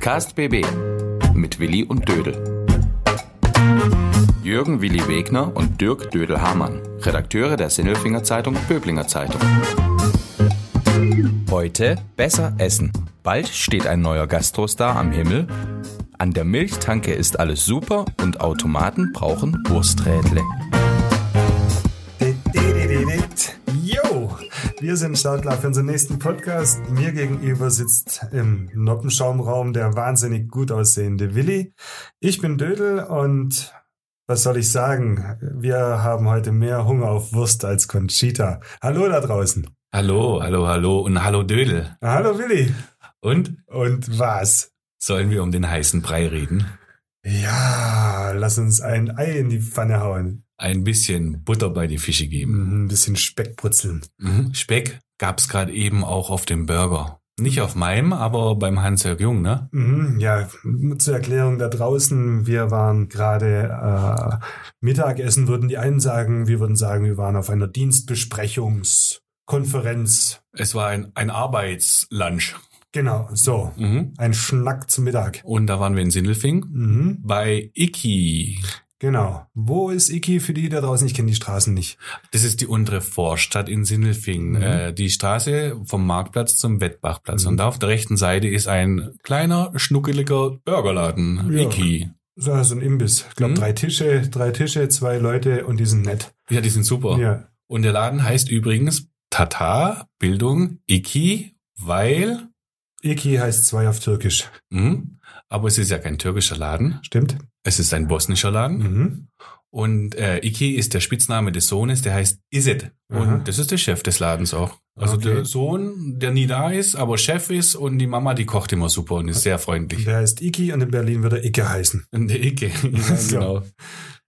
Podcast BB mit Willi und Dödel. Jürgen Willi Wegner und Dirk Dödel-Hamann, Redakteure der Sinnelfinger Zeitung Böblinger Zeitung. Heute besser essen. Bald steht ein neuer Gastrostar am Himmel. An der Milchtanke ist alles super und Automaten brauchen Wursträdle. Wir sind startklar für unseren nächsten Podcast. Mir gegenüber sitzt im Noppenschaumraum der wahnsinnig gut aussehende Willi. Ich bin Dödel und was soll ich sagen? Wir haben heute mehr Hunger auf Wurst als Conchita. Hallo da draußen. Hallo, hallo, hallo und hallo Dödel. Hallo Willi. Und Und was? sollen wir um den heißen Brei reden? Ja, lass uns ein Ei in die Pfanne hauen. Ein bisschen Butter bei die Fische geben. Mhm, Ein bisschen Speck brutzeln. Mhm. Speck gab's gerade eben auch auf dem Burger. Nicht auf meinem, aber beim Hans-Jörg Jung, ne? Mhm, ja, zur Erklärung da draußen, wir waren gerade äh, Mittagessen, würden die einen sagen, wir würden sagen, wir waren auf einer Dienstbesprechungskonferenz. Es war ein, ein Arbeitslunch. Genau, so. Mhm. Ein Schnack zum Mittag. Und da waren wir in Sindelfing Mhm, bei Iki. Genau. Wo ist Iki für die da draußen? Ich kenne die Straßen nicht. Das ist die untere Vorstadt in Sindelfing. Mhm. Äh, die Straße vom Marktplatz zum Wettbachplatz. Mhm. Und da auf der rechten Seite ist ein kleiner, schnuckeliger Burgerladen. Ja. Iki. So, so ein Imbiss. Ich glaube, Mhm. drei Tische, drei Tische, zwei Leute und die sind nett. Ja, die sind super. Ja. Und der Laden heißt übrigens Tata Bildung Iki, weil, Iki heißt zwei auf Türkisch. mhm, aber es ist ja kein türkischer Laden, Stimmt? Es ist ein bosnischer Laden. Mhm. Und äh, Iki ist der Spitzname des Sohnes, der heißt Iset. Und Aha. das ist der Chef des Ladens auch. Also Okay. der Sohn, der nie da ist, aber Chef ist und die Mama, die kocht immer super und ist sehr freundlich. Der heißt Iki und in Berlin wird er Icke heißen. Der Icke, ja, genau.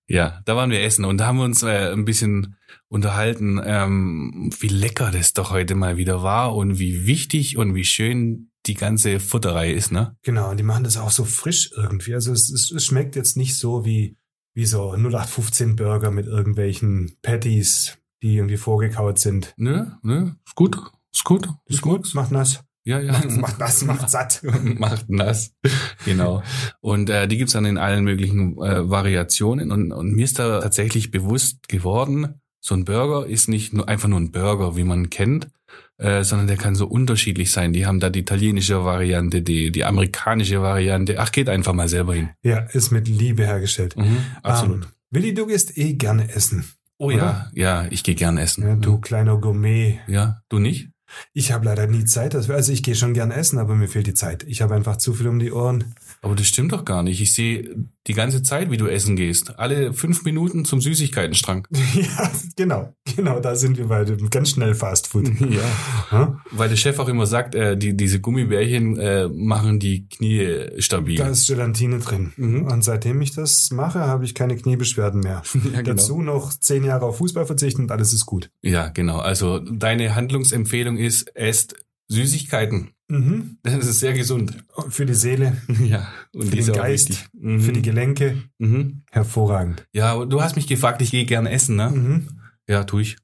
Ja, da waren wir essen und da haben wir uns äh, ein bisschen unterhalten, ähm, wie lecker das doch heute mal wieder war und wie wichtig und wie schön die ganze Futterei ist, ne? Genau, und die machen das auch so frisch irgendwie. Also es, es, es schmeckt jetzt nicht so wie, wie so 0815 Burger mit irgendwelchen Patties, die irgendwie vorgekaut sind. Ne, ne, ist gut, ist gut, Ist gut, macht nass. Ja, ja. Macht, macht nass, macht satt. macht nass. Genau. Und äh, die gibt's dann in allen möglichen äh, Variationen. Und, und mir ist da tatsächlich bewusst geworden, so ein Burger ist nicht nur einfach nur ein Burger, wie man kennt, äh, sondern der kann so unterschiedlich sein. Die haben da die italienische Variante, die, die amerikanische Variante. Ach, geht einfach mal selber hin. Ja, ist mit Liebe hergestellt. Mhm, absolut. Ähm, Willi, du gehst eh gerne essen. oh ja, ja, ich gehe gern essen. Ja, du kleiner Gourmet. Ja, du nicht? Ich habe leider nie Zeit. Also ich gehe schon gern essen, aber mir fehlt die Zeit. Ich habe einfach zu viel um die Ohren. Aber das stimmt doch gar nicht. Ich sehe die ganze Zeit, wie du essen gehst. Alle fünf Minuten zum Süßigkeitenstrang. ja, genau. Genau, da sind wir bei dem ganz schnell Fast Food. Ja. Weil der Chef auch immer sagt, äh, die, diese Gummibärchen äh, machen die Knie stabil. Da ist Gelatine drin. Mhm. Und seitdem ich das mache, habe ich keine Kniebeschwerden mehr. ja, genau. Dazu noch zehn Jahre auf Fußball verzichten und alles ist gut. Ja, genau. Also deine Handlungsempfehlung ist, esst Süßigkeiten. Mhm. Das ist sehr gesund. Und Für die Seele, Ja. Und für den Geist. Mhm. für die Gelenke. mhm. Hervorragend. Ja, du hast mich gefragt, ich gehe gern essen, ne? Mhm. Ja, tu ich.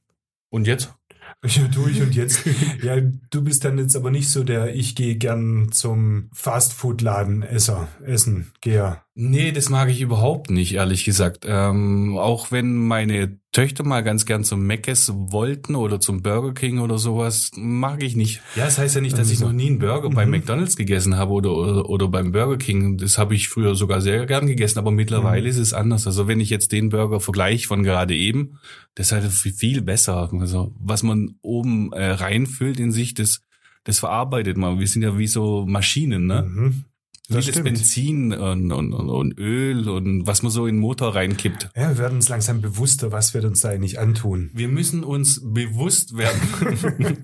Und jetzt? Ja, tu ich und jetzt. ja, du bist dann jetzt aber nicht so der, ich gehe gern zum Fastfood-Laden Esser, essen, Geher. Nee, das mag ich überhaupt nicht, ehrlich gesagt. Ähm, auch wenn meine Töchter mal ganz gern zum Mc's wollten oder zum Burger King oder sowas, mag ich nicht. Ja, das heißt ja nicht, dass ich Also, noch nie einen Burger bei mhm. McDonald's gegessen habe oder, oder, oder beim Burger King. Das habe ich früher sogar sehr gern gegessen, aber mittlerweile Mhm. ist es anders. Also wenn ich jetzt den Burger vergleiche von gerade eben, das ist halt viel- viel besser. Also was man oben äh, reinfüllt in sich, das, das verarbeitet man. Wir sind ja wie so Maschinen, ne? Mhm. Wie Das das stimmt. Benzin und, und, und, Öl und was man so in den Motor reinkippt. Ja, wir werden uns langsam bewusster, was wir uns da eigentlich antun. Wir müssen uns bewusst werden.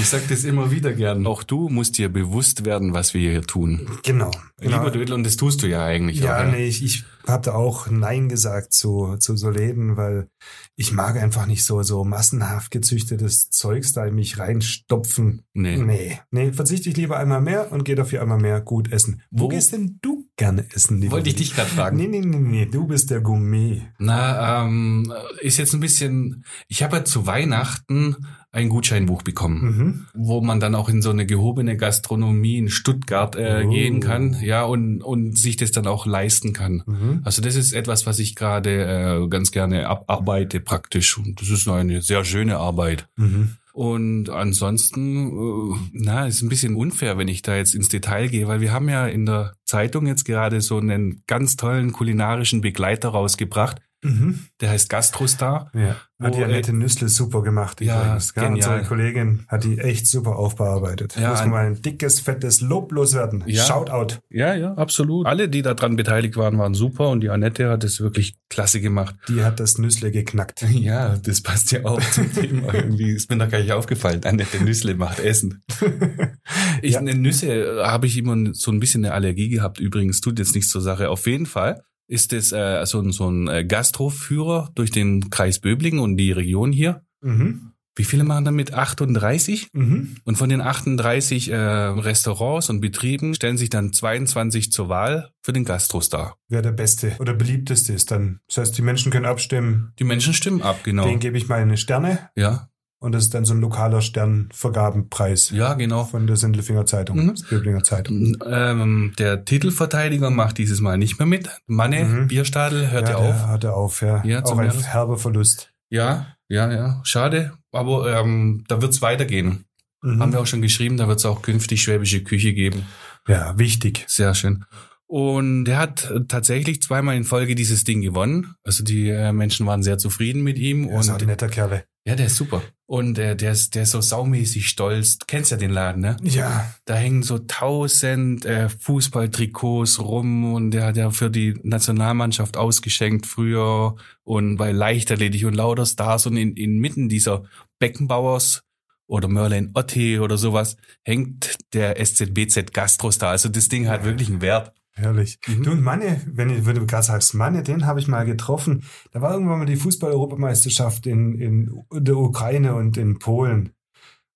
ich sage das immer wieder gern. Auch du musst dir bewusst werden, was wir hier tun. Genau. genau. Lieber Dödel, und das tust du ja eigentlich Ja, auch. nee, ich, ich habe auch Nein gesagt zu, zu so Läden, weil ich mag einfach nicht so, so massenhaft gezüchtetes Zeugs da in mich reinstopfen. Nee. Nee, nee, verzichte ich lieber einmal mehr und gehe dafür einmal mehr gut essen. Wo, Wo- gehst denn du gerne essen? lieber Wollte ich dich gerade fragen. Nee, nee, nee, nee, du bist der Gourmet. Na, ähm, ist jetzt ein bisschen. Ich habe ja zu Weihnachten ein Gutscheinbuch bekommen, Mhm. wo man dann auch in so eine gehobene Gastronomie in Stuttgart äh, Oh. gehen kann, ja, und, und sich das dann auch leisten kann. Mhm. Also das ist etwas, was ich gerade äh, ganz gerne abarbeite praktisch. Und das ist eine sehr schöne Arbeit. Mhm. Und ansonsten, äh, na, ist ein bisschen unfair, wenn ich da jetzt ins Detail gehe, weil wir haben ja in der Zeitung jetzt gerade so einen ganz tollen kulinarischen Begleiter rausgebracht. Mhm. Der heißt Gastrostar. Ja. Hat die Annette Nüssle super gemacht Ja, übrigens. Genial. Unsere Kollegin hat die echt super aufbearbeitet. Ja, Muss an- mal ein dickes, fettes Lob loswerden. Ja. Shoutout. Ja, ja, absolut. Alle, die daran beteiligt waren, waren super und die Annette hat es wirklich klasse gemacht. Die hat das Nüssle geknackt. Ja, das passt ja auch zum Thema. Irgendwie ist mir da gar nicht aufgefallen. Annette Nüssle macht Essen. Ich, Ja. Nüsse habe ich immer so ein bisschen eine Allergie gehabt. Übrigens tut jetzt nichts zur Sache. Auf jeden Fall ist es äh, so, ein- so ein äh, Gastroführer durch den Kreis Böblingen und die Region hier. Mhm. Wie viele machen damit? 38? Mhm. Und von den 38 äh, Restaurants und Betrieben stellen sich dann 22 zur Wahl für den Gastrostar. Wer der beste oder beliebteste ist dann. Das heißt, die Menschen können abstimmen. Die Menschen stimmen ab, genau. Den gebe ich meine Sterne. Ja, Und das ist dann so ein lokaler Sternvergabenpreis ja, genau. von der Sindelfinger Zeitung, Mhm. Böblinger Zeitung. Ähm, der Titelverteidiger macht dieses Mal nicht mehr mit. Manne, Mhm. Bierstadel, hört ja, ja auf. Der hatte auf, ja. Ja, Auch ein Jahres- herber Verlust. Ja, ja, ja. Schade. Aber ähm, da wird's weitergehen. Mhm. Haben wir auch schon geschrieben, da wird's auch künftig schwäbische Küche geben. Ja, wichtig. Sehr schön. Und er hat tatsächlich zweimal in Folge dieses Ding gewonnen. Also die äh, Menschen waren sehr zufrieden mit ihm. Er ist und ein netter Kerle. ja, der ist super. Und äh, der, ist, der ist so saumäßig stolz. Du kennst ja den Laden, ne? Ja, Da hängen so tausend äh, Fußballtrikots rum und der hat ja für die Nationalmannschaft ausgeschenkt früher und bei Leichtathletik und lauter Stars und in, inmitten dieser Beckenbauers oder Merlin Otte oder sowas hängt der SZBZ Gastrostar. Also das Ding hat wirklich einen Wert. Herrlich. Mhm. Du und Manne, wenn, ich, wenn du gerade sagst, Manne, den habe ich mal getroffen. Da war irgendwann mal die Fußball-Europameisterschaft in, in der Ukraine und in Polen.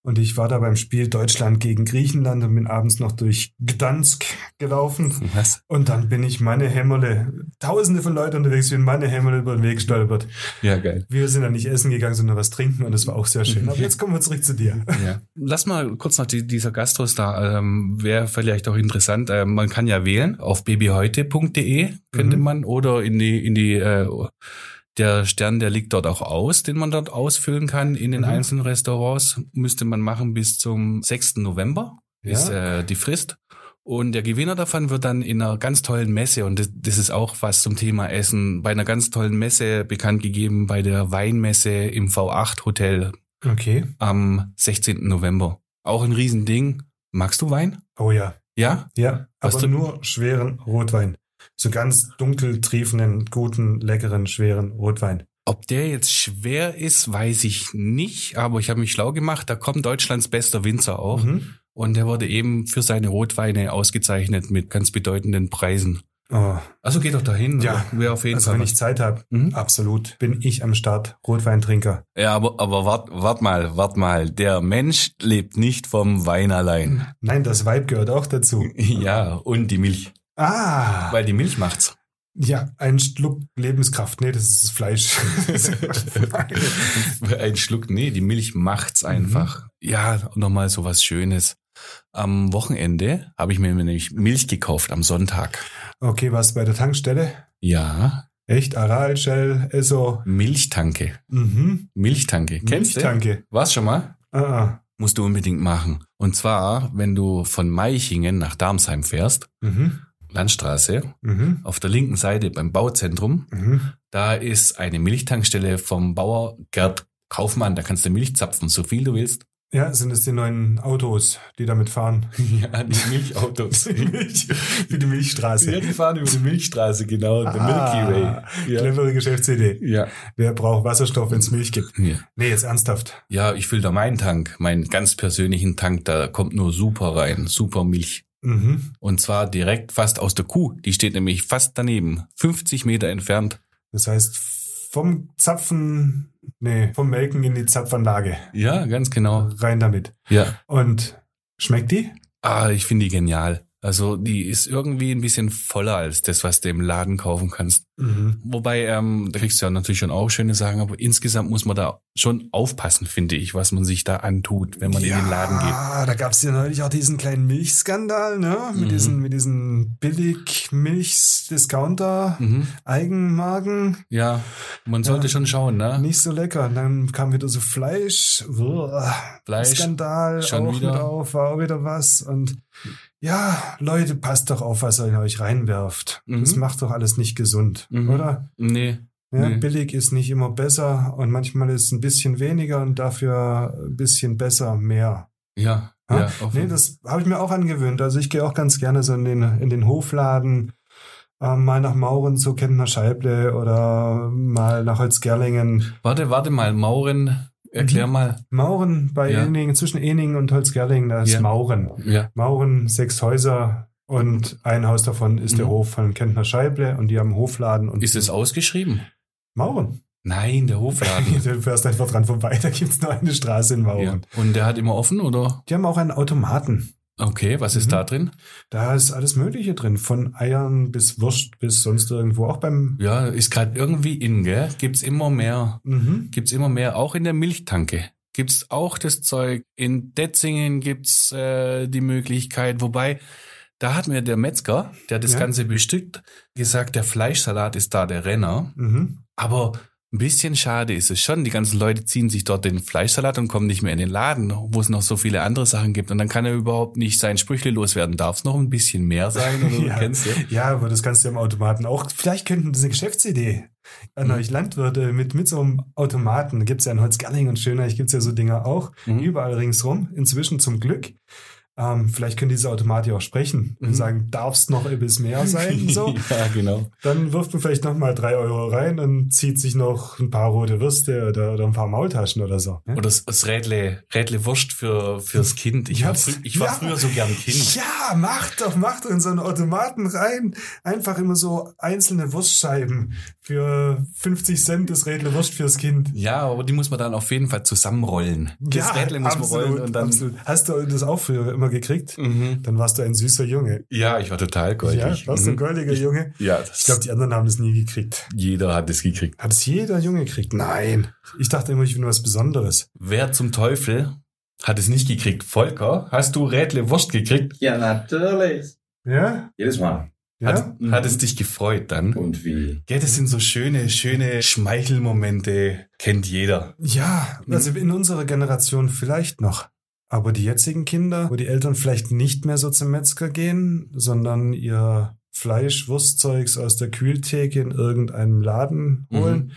Und ich war da beim Spiel Deutschland gegen Griechenland und bin abends noch durch Gdansk gelaufen. Was? Und dann bin ich Manne Hämmerle, tausende von Leuten unterwegs, bin Manne Hämmerle über den Weg gestolpert. Ja, geil. Wir sind dann nicht essen gegangen, sondern was trinken und das war auch sehr schön. Aber jetzt kommen wir zurück zu dir. Ja. Lass mal kurz noch die, dieser Gastrostar, ähm, wäre vielleicht auch interessant. Ähm, man kann ja wählen auf babyheute.de könnte Mhm. man oder in die in die äh, der Stern, der liegt dort auch aus, den man dort ausfüllen kann in den Mhm. einzelnen Restaurants. Müsste man machen bis zum 6. November ist äh, die Frist. Und der Gewinner davon wird dann in einer ganz tollen Messe, und das, das ist auch was zum Thema Essen, bei einer ganz tollen Messe bekannt gegeben, bei der Weinmesse im V8 Hotel Okay. am 16. November. Auch ein Riesending. Magst du Wein? Oh ja. Ja? Ja, Was aber du- nur schweren Rotwein. So ganz dunkel triefenden, guten, leckeren, schweren Rotwein. Ob der jetzt schwer ist, weiß ich nicht, aber ich habe mich schlau gemacht. Da kommt Deutschlands bester Winzer auch. Mhm. Und der wurde eben für seine Rotweine ausgezeichnet mit ganz bedeutenden Preisen. Oh. Also geht doch dahin. Ja, wäre auf jeden Also Fall. wenn ich Zeit habe, Mhm. absolut, bin ich am Start. Rotweintrinker. Ja, aber, aber wart, wart mal, wart mal. Der Mensch lebt nicht vom Wein allein. Nein, das Vibe gehört auch dazu. Ja, und die Milch. Ah, Weil die Milch macht's. ja, ein Schluck Lebenskraft. Nee, das ist das Fleisch. Ein Schluck, nee, die Milch macht's einfach. Ja, nochmal so was Schönes. Am Wochenende habe ich mir nämlich Milch gekauft am Sonntag. okay, was bei der Tankstelle? Ja, Echt? Aral, Shell, Esso. Milchtanke. Mhm. Milchtanke. Kennst du? Milchtanke. Warst schon mal? Ah, ah. Musst du unbedingt machen. Und zwar, wenn du von Meichingen nach Darmsheim fährst, Mhm. Landstraße, Mhm. auf der linken Seite beim Bauzentrum, Mhm. da ist eine Milchtankstelle vom Bauer Gerd Kaufmann. Da kannst du Milch zapfen, so viel du willst. Ja, sind es die neuen Autos, die damit fahren? Ja, die Milchautos. Milch, wie die Milchstraße. Ja, die fahren über die Milchstraße, genau, der Milky Way. Ah, Ja. Clevere Geschäftsidee. Ja. Wer braucht Wasserstoff, wenn es Milch gibt? ja. Nee, jetzt ernsthaft. Ja, ich fülle da meinen Tank, meinen ganz persönlichen Tank, da kommt nur super rein, super Milch. Mhm. Und zwar direkt fast aus der Kuh. Die steht nämlich fast daneben, 50 Meter entfernt. Das heißt, vom Zapfen, nee, vom Melken in die Zapfanlage. Ja, ganz genau. Rein damit. Ja. Und schmeckt die? Ah, ich finde die genial. Also die ist irgendwie ein bisschen voller als das, was du im Laden kaufen kannst. Mhm. Wobei, ähm, da kriegst du ja natürlich schon auch schöne Sachen, aber insgesamt muss man da schon aufpassen, finde ich, was man sich da antut, wenn man in den Laden geht. Ja, da gab es ja neulich auch diesen kleinen Milchskandal, ne? Mit Mhm. diesen, mit diesen Billig-Milch-Discounter, Mhm. Eigenmarken. Ja, man sollte Ja. schon schauen, ne? Nicht so lecker. Und dann kam wieder so Fleisch. Fleisch, Skandal schon auch wieder. mit auf, war auch wieder was. Und ja, Leute, passt doch auf, was ihr in euch reinwerft. Mhm. Das macht doch alles nicht gesund, Mhm. oder? Nee. Ja, Nee. Billig ist nicht immer besser und manchmal ist ein bisschen weniger und dafür ein bisschen besser mehr. Ja, Ja? ja. Nee, das habe ich mir auch angewöhnt. Also ich gehe auch ganz gerne so in den, in den Hofladen, ähm, mal nach Mauren zu Kentner Scheible oder mal nach Holzgerlingen. Warte, warte mal, Mauren, erklär Mhm. mal. Mauren bei Ja. Eningen, zwischen Eningen und Holzgerlingen, da ist Ja. Mauren. Ja. Mauren, sechs Häuser und ein Haus davon ist der Mhm. Hof von Kentner Scheible und die haben einen Hofladen. Und Ist es ausgeschrieben? Mauren. Nein, der Hofladen. Du fährst einfach dran vorbei, da gibt's nur eine Straße in Mauren. ja. Und der hat immer offen, oder? Die haben auch einen Automaten. Okay, was ist Mhm. da drin? Da ist alles Mögliche drin, von Eiern bis Wurst bis sonst irgendwo. Auch beim Ja, ist gerade irgendwie in, gell? Gibt's immer mehr. mhm. Gibt's immer mehr, auch in der Milchtanke. Gibt's auch das Zeug. In Detzingen gibt's äh, die Möglichkeit, wobei da hat mir der Metzger, der das Ja. Ganze bestückt, gesagt, der Fleischsalat ist da der Renner. Mhm. Aber ein bisschen schade ist es schon. Die ganzen Leute ziehen sich dort den Fleischsalat und kommen nicht mehr in den Laden, wo es noch so viele andere Sachen gibt. Und dann kann er überhaupt nicht sein Sprüchle loswerden. Darf es noch ein bisschen mehr sein? Oder Ja. kennst du? Ja, aber das kannst du im Automaten auch. Vielleicht könnten das eine Geschäftsidee an Mhm. euch Landwirte mit, mit so einem Automaten. Da gibt's ja in Holzgerling und Schöneich gibt's ja so Dinger auch. Mhm. Überall ringsrum. Inzwischen zum Glück. Ähm, vielleicht können diese Automaten ja auch sprechen und Mhm. sagen, darf's noch ein bisschen mehr sein? So. ja, genau. Dann wirft man vielleicht noch mal drei Euro rein und zieht sich noch ein paar rote Würste oder, oder ein paar Maultaschen oder so. ne? Oder das, das Rädle, Rädle Wurst für, fürs Kind. Ich war, Ja, frü ich war ja. früher so gern Kind. Ja, macht doch, macht in so einen Automaten rein. Einfach immer so einzelne Wurstscheiben für 50 Cent das Rädle Wurst fürs Kind. Ja, aber die muss man dann auf jeden Fall zusammenrollen. Das Rädle muss man rollen und dann. absolut. Hast du das auch früher immer gekriegt? Mhm. Dann warst du ein süßer Junge. Ja, ich war total goldig. Ja, warst du ein Mhm. goldiger Junge? Ja, das, Ich glaube, die anderen haben das nie gekriegt. jeder hat es gekriegt. Hat es jeder Junge gekriegt? Nein. Ich dachte immer, ich bin was Besonderes. Wer zum Teufel hat es nicht gekriegt? Volker, hast du Rädle Wurst gekriegt? Ja, natürlich. Ja? Jedes Mal. Ja? Hat, hat es dich gefreut dann? Und wie? Ja, das sind so schöne, schöne Schmeichelmomente. Kennt jeder. Ja, also in unserer Generation vielleicht noch. Aber die jetzigen Kinder, wo die Eltern vielleicht nicht mehr so zum Metzger gehen, sondern ihr Fleisch, Wurstzeugs aus der Kühltheke in irgendeinem Laden Mhm. holen,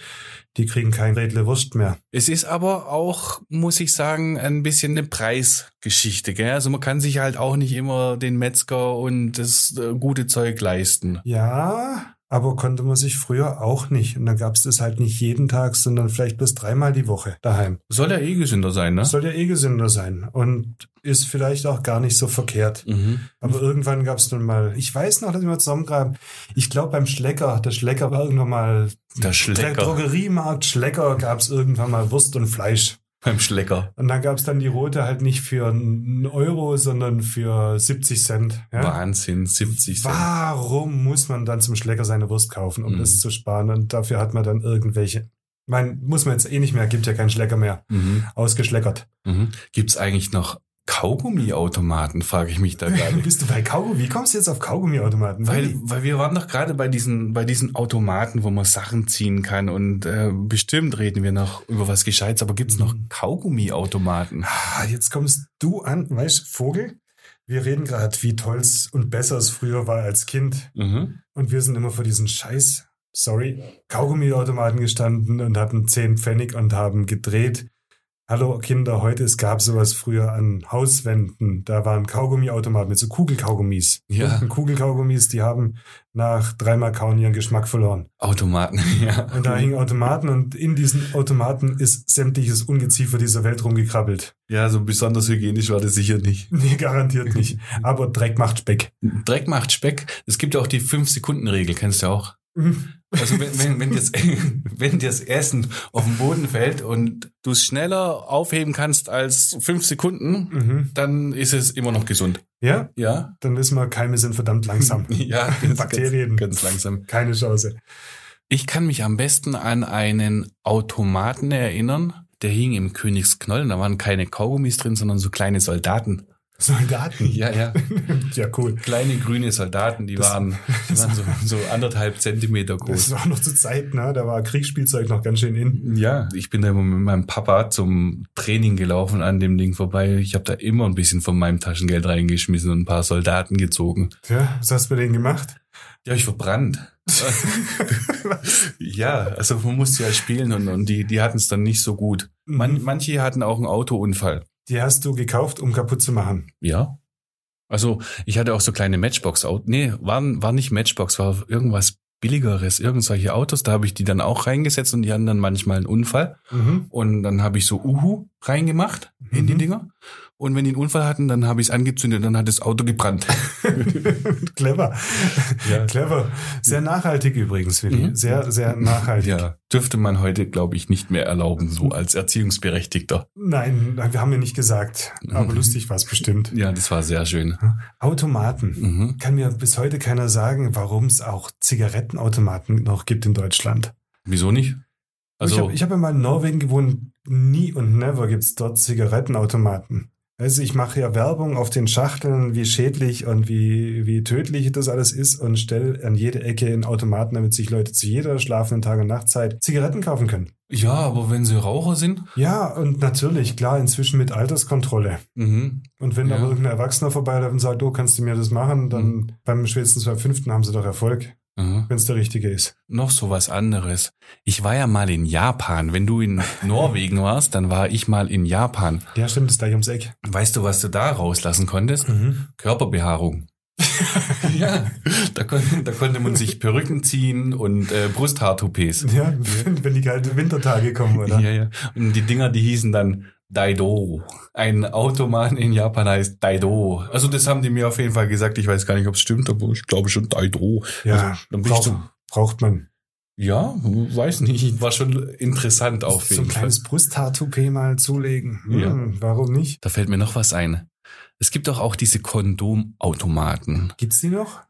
die kriegen kein Rädle Wurst mehr. Es ist aber auch, muss ich sagen, ein bisschen eine Preisgeschichte. Gell? Also man kann sich halt auch nicht immer den Metzger und das äh, gute Zeug leisten. Ja, aber konnte man sich früher auch nicht. Und dann gab es das halt nicht jeden Tag, sondern vielleicht bloß dreimal die Woche daheim. Soll ja eh gesünder sein, ne? Soll ja eh gesünder sein und ist vielleicht auch gar nicht so verkehrt. Mhm. Aber irgendwann gab es dann mal, ich weiß noch, dass wir mal zusammengraben, ich glaube beim Schlecker, der Schlecker war irgendwann mal, Der der Schlecker Drogeriemarkt Schlecker gab es irgendwann mal Wurst und Fleisch. Beim Schlecker. Und dann gab es dann die rote halt nicht für einen Euro, sondern für 70 Cent. Ja? Wahnsinn, 70 Cent. Warum muss man dann zum Schlecker seine Wurst kaufen, um Mhm. das zu sparen? Und dafür hat man dann irgendwelche, meine, muss man jetzt eh nicht mehr, gibt ja keinen Schlecker mehr, Mhm. ausgeschleckert. Mhm. Gibt's eigentlich noch Kaugummiautomaten, frage ich mich da gerade. Bist du bei Kaugummi? Wie kommst du jetzt auf Kaugummiautomaten? Weil, weil wir waren doch gerade bei diesen, bei diesen Automaten, wo man Sachen ziehen kann und äh, bestimmt reden wir noch über was Gescheites, aber gibt's noch Mhm. Kaugummiautomaten? Ah, jetzt kommst du an, weißt Vogel? Wir reden gerade, wie toll's und besser es früher war als Kind. Mhm. Und wir sind immer vor diesen Scheiß, sorry, Kaugummiautomaten gestanden und hatten 10 Pfennig und haben gedreht. Hallo Kinder, heute, es gab sowas früher an Hauswänden. Da waren Kaugummiautomaten mit so Kugelkaugummis. Ja. Und Kugelkaugummis, die haben nach dreimal Kauen ihren Geschmack verloren. Automaten, ja. Und da hingen Automaten und in diesen Automaten ist sämtliches Ungeziefer dieser Welt rumgekrabbelt. Ja, so besonders hygienisch war das sicher nicht. Nee, garantiert nicht. Aber Dreck macht Speck. Dreck macht Speck. Es gibt ja auch die 5-Sekunden-Regel, kennst du auch? Also wenn, wenn, wenn, das, wenn das Essen auf den Boden fällt und du es schneller aufheben kannst als fünf Sekunden, Mhm. dann ist es immer noch gesund. Ja, Ja? dann wissen wir, Keime sind verdammt langsam. Ja, Bakterien. Ganz, ganz langsam. Keine Chance. Ich kann mich am besten an einen Automaten erinnern, der hing im Königsknollen. Da waren keine Kaugummis drin, sondern so kleine Soldaten. Soldaten. Ja, ja. Ja, cool. Kleine grüne Soldaten, die Das- waren, die waren so, so anderthalb Zentimeter Das groß. war noch zur Zeit, ne? Da war Kriegsspielzeug noch ganz schön in. Ja, ich bin da immer mit meinem Papa zum Training gelaufen an dem Ding vorbei. Ich habe da immer ein bisschen von meinem Taschengeld reingeschmissen und ein paar Soldaten gezogen. Ja, was hast du mit denen gemacht? Die habe ich verbrannt. ja, also man musste ja spielen und, und die, die hatten es dann nicht so gut. Man, Mhm. manche hatten auch einen Autounfall. Die hast du gekauft, um kaputt zu machen. Ja. Also ich hatte auch so kleine Matchbox Autos. Nee, war, war nicht Matchbox, war irgendwas billigeres, irgendwelche Autos. Da habe ich die dann auch reingesetzt und die hatten dann manchmal einen Unfall. Mhm. Und dann habe ich so Uhu reingemacht in die Mhm. Dinger. Und wenn die einen Unfall hatten, dann habe ich es angezündet und dann hat das Auto gebrannt. Clever. Ja. Clever. Sehr nachhaltig übrigens, Willi. Mhm. Sehr, sehr nachhaltig. Ja, dürfte man heute, glaube ich, nicht mehr erlauben, so als Erziehungsberechtigter. Nein, wir haben ja nicht gesagt. Aber Mhm. lustig war es bestimmt. Ja, das war sehr schön. Automaten. Mhm. Kann mir bis heute keiner sagen, warum es auch Zigarettenautomaten noch gibt in Deutschland. Wieso nicht? ich Also, habe ich hab ja mal in Norwegen gewohnt. Nie und never gibt's dort Zigarettenautomaten. Also ich mache ja Werbung auf den Schachteln, wie schädlich und wie, wie tödlich das alles ist und stelle an jede Ecke einen Automaten, damit sich Leute zu jeder schlafenden Tag- und Nachtzeit Zigaretten kaufen können. ja, aber wenn sie Raucher sind, Ja, und natürlich, klar, inzwischen mit Alterskontrolle. mhm. Und wenn Ja. aber irgendein Erwachsener vorbeiläuft und sagt, oh, kannst du mir das machen, dann Mhm. beim spätestens beim fünften haben sie doch Erfolg. Wenn es der richtige ist. noch so was anderes. Ich war ja mal in Japan. Wenn du in Norwegen warst, dann war ich mal in Japan. Ja, stimmt, ist gleich ums Eck. Weißt du, was du da rauslassen konntest? Körperbehaarung. ja, da, kon da konnte man sich Perücken ziehen und äh, Brusthaartoupets. Ja, wenn, wenn die kalten Wintertage kommen, oder? Ja, ja. Und die Dinger, die hießen dann Daido. Ein Automan in Japan heißt Daido. Also das haben die mir auf jeden Fall gesagt. Ich weiß gar nicht, ob es stimmt, aber ich glaube schon Daido. Ja, Also, dann bin ich braucht, so, braucht man. ja, weiß nicht. War schon interessant auf so jeden ein Fall. kleines Brusthaartoupet mal zulegen. Hm, Ja. Warum nicht? Da fällt mir noch was ein. Es gibt doch auch diese Kondomautomaten. Gibt's die noch?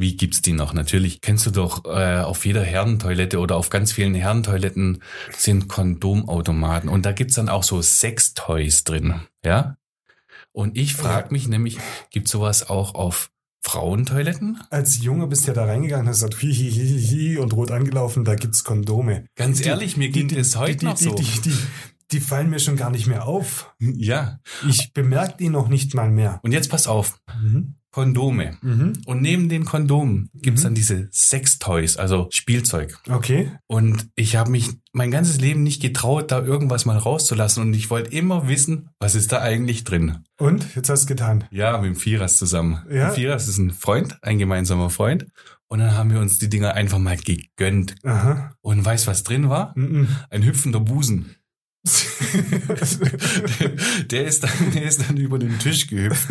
Wie gibt's die noch? Natürlich kennst du doch äh, auf jeder Herrentoilette oder auf ganz vielen Herrentoiletten sind Kondomautomaten und da gibt's dann auch so Sextoys drin, ja? Und ich frage mich nämlich, gibt's sowas auch auf Frauentoiletten? Als Junge bist du ja da reingegangen, hast gesagt, hi, hi, hi, hi, und rot angelaufen, da gibt's Kondome. Ganz Die- ehrlich, mir ging es heute die, noch die, so. Die, die fallen mir schon gar nicht mehr auf. Ja. Ich bemerke die noch nicht mal mehr. Und jetzt pass auf, Mhm. Kondome. Mhm. Und neben den Kondomen gibt's Mhm. dann diese Sextoys, also Spielzeug. Okay. Und ich habe mich mein ganzes Leben nicht getraut, da irgendwas mal rauszulassen. Und ich wollte immer wissen, was ist da eigentlich drin. Und? Jetzt hast du getan. Ja, mit dem Vierers zusammen. Ja. Vierers ist ein Freund, ein gemeinsamer Freund. Und dann haben wir uns die Dinger einfach mal gegönnt. Aha. Und weißt, was drin war? Mhm. Ein hüpfender Busen. der, ist dann, der ist dann über den Tisch gehüpft.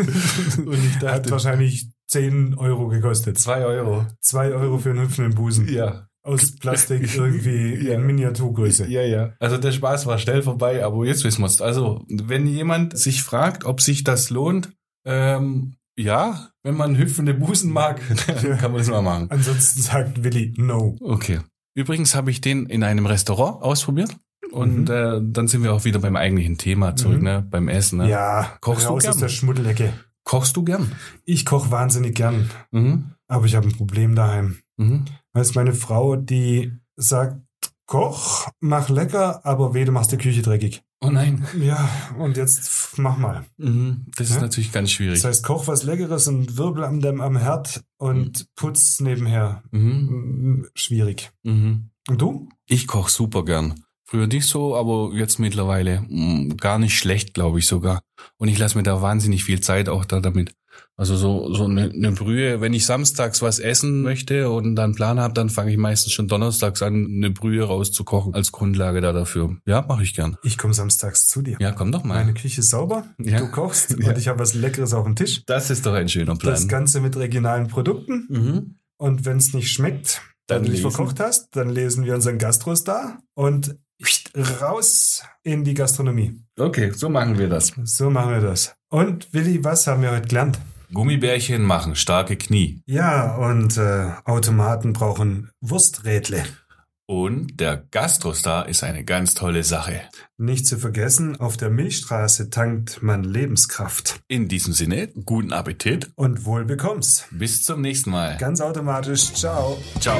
Und ich Hat dachte, wahrscheinlich 10 Euro gekostet. zwei Euro. 2 Euro für einen hüpfenden Busen. Ja. Aus Plastik irgendwie Ja. in Miniaturgröße. Ja, ja. Also der Spaß war schnell vorbei, aber jetzt wissen wir's. Also, wenn jemand sich fragt, ob sich das lohnt, ähm, ja, wenn man hüpfende Busen mag, dann kann man das mal machen. Ansonsten sagt Willi no. Okay. Übrigens habe ich den in einem Restaurant ausprobiert. Und Mhm. äh, dann sind wir auch wieder beim eigentlichen Thema zurück, Mhm. ne? Beim Essen. Ne? Ja, Kochst du raus gern? aus der Schmuddelecke. Kochst du gern? Ich koche wahnsinnig gern, Mhm. aber ich habe ein Problem daheim. Mhm. Weißt meine Frau, die sagt, koch, mach lecker, aber weh, du machst die Küche dreckig. Oh nein. Ja, und jetzt mach mal. Mhm. Das ist Ja? natürlich ganz schwierig. Das heißt, koch was Leckeres und wirbel am, dem- am Herd und putz nebenher. mhm. Schwierig. Mhm. Und du? Ich koche super gern. Früher nicht so, aber jetzt mittlerweile mh, gar nicht schlecht, glaube ich sogar. Und ich lasse mir da wahnsinnig viel Zeit auch da damit. Also so so eine, eine Brühe, wenn ich samstags was essen möchte und dann einen Plan habe, dann fange ich meistens schon donnerstags an, eine Brühe rauszukochen als Grundlage da dafür. Ja, mache ich gern. Ich komme samstags zu dir. Ja, komm doch mal. Meine Küche ist sauber, Ja. du kochst Ja. und ich habe was Leckeres auf dem Tisch. Das ist doch ein schöner Plan. Das Ganze mit regionalen Produkten. mhm. Und wenn es nicht schmeckt, Wenn du dich verkocht hast, dann lesen wir unseren Gastrostar und raus in die Gastronomie. Okay, so machen wir das. So machen wir das. Und Willi, was haben wir heute gelernt? Gummibärchen machen starke Knie. Ja, und äh, Automaten brauchen Wursträdle. Und der Gastrostar ist eine ganz tolle Sache. Nicht zu vergessen, auf der Milchstraße tankt man Lebenskraft. In diesem Sinne, guten Appetit und wohl bekommst. Bis zum nächsten Mal. Ganz automatisch. Ciao. Ciao.